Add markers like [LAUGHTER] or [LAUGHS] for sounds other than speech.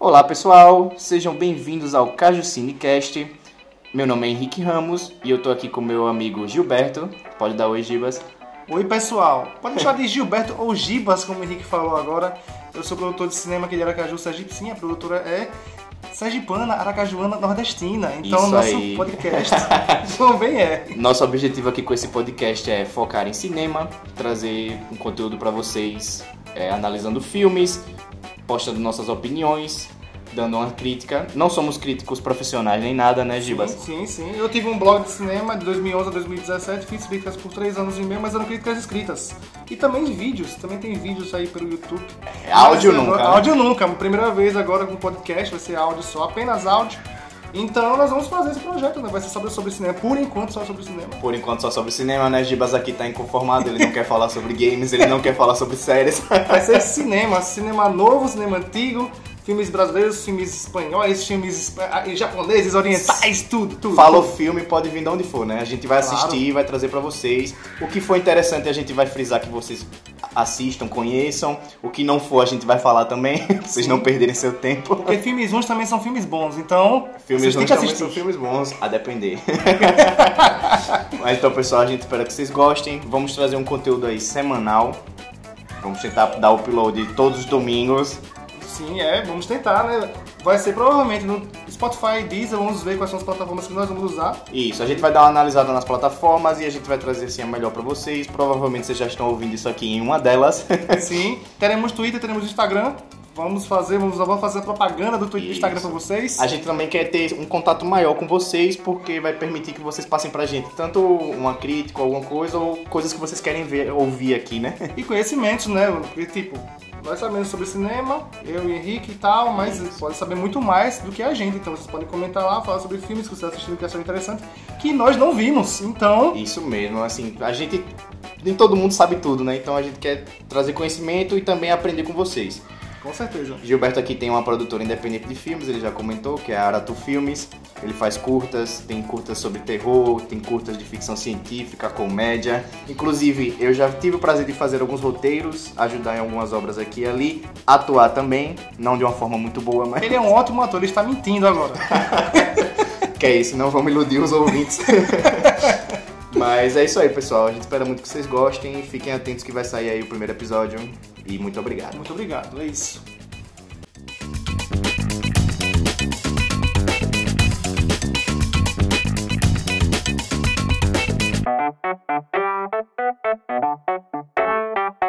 Olá pessoal, sejam bem-vindos ao Caju Cinecast. Meu nome é Henrique Ramos e eu tô aqui com meu amigo Gilberto. Pode dar oi, Gibas. Oi pessoal, pode me chamar de Gilberto ou Gibas, como o Henrique falou agora. Eu sou produtor de cinema aqui de Aracaju, Sergipe. Sim, a produtora é Sergipana, Aracajuana, Nordestina. Então, Isso nosso aí. podcast [LAUGHS] [LAUGHS] também é. Nosso objetivo aqui com esse podcast é focar em cinema, trazer um conteúdo pra vocês, é, analisando filmes, postando nossas opiniões, dando uma crítica. Não somos críticos profissionais nem nada, né, Gibas? Sim, sim, sim. Eu tive um blog de cinema de 2011 a 2017, fiz críticas por 3 anos e meio, mas eram críticas escritas. E também vídeos, também tem vídeos aí pelo YouTube. É áudio Mas nunca, agora- né? Áudio nunca, primeira vez agora com podcast, vai ser áudio só, apenas áudio. Então nós vamos fazer esse projeto, né? Vai ser sobre, sobre cinema, por enquanto só sobre cinema. Por enquanto só sobre cinema, né? Gibas aqui tá inconformado, ele não quer falar sobre games, ele não quer falar sobre séries. Vai ser cinema, cinema novo, cinema antigo, filmes brasileiros, filmes espanhóis, filmes ah, japoneses, orientais, tudo, tudo. Falou filme, pode vir de onde for, né? A gente vai Claro. assistir vai trazer pra vocês. O que for interessante a gente vai frisar que vocês assistam, conheçam. O que não for a gente vai falar também, [LAUGHS] pra vocês não perderem seu tempo. Porque filmes ruins também são filmes bons, então Filmes ruins também são filmes bons, a depender. [LAUGHS] Mas então, pessoal, a gente espera que vocês gostem. Vamos trazer um conteúdo aí semanal. Vamos tentar dar o upload todos os domingos. Sim, é, vamos tentar, né? Vai ser provavelmente no Spotify Deezer, vamos ver quais são as plataformas que nós vamos usar. Isso, a gente vai dar uma analisada nas plataformas e a gente vai trazer assim a melhor pra vocês. Provavelmente vocês já estão ouvindo isso aqui em uma delas. Sim, teremos Twitter, teremos Instagram. Vamos fazer, vamos, vamos fazer a propaganda do Twitter e do Instagram Isso. pra vocês. A gente também quer ter um contato maior com vocês, porque vai permitir que vocês passem pra gente tanto uma crítica, alguma coisa, ou coisas que vocês querem ver, ouvir aqui, né? [LAUGHS] E conhecimentos, né? Porque, tipo, nós sabemos sobre cinema, eu e Henrique e tal, mas vocês podem saber muito mais do que a gente. Então vocês podem comentar lá, falar sobre filmes que vocês assistiram que acharam interessante, que nós não vimos. Então, Isso mesmo, assim, a gente. Nem todo mundo sabe tudo, né? Então a gente quer trazer conhecimento e também aprender com vocês. Com certeza. Gilberto aqui tem uma produtora independente de filmes, ele já comentou, que é a Aratu Filmes. Ele faz curtas, tem curtas sobre terror, tem curtas de ficção científica, comédia. Inclusive, eu já tive o prazer de fazer alguns roteiros, ajudar em algumas obras aqui e ali, atuar também, não de uma forma muito boa, mas Ele é um ótimo ator, ele está mentindo agora. [LAUGHS] que é isso, não vamos iludir os ouvintes. [LAUGHS] mas é isso aí, pessoal. A gente espera muito que vocês gostem, fiquem atentos que vai sair aí o primeiro episódio e muito obrigado. Muito obrigado, é isso.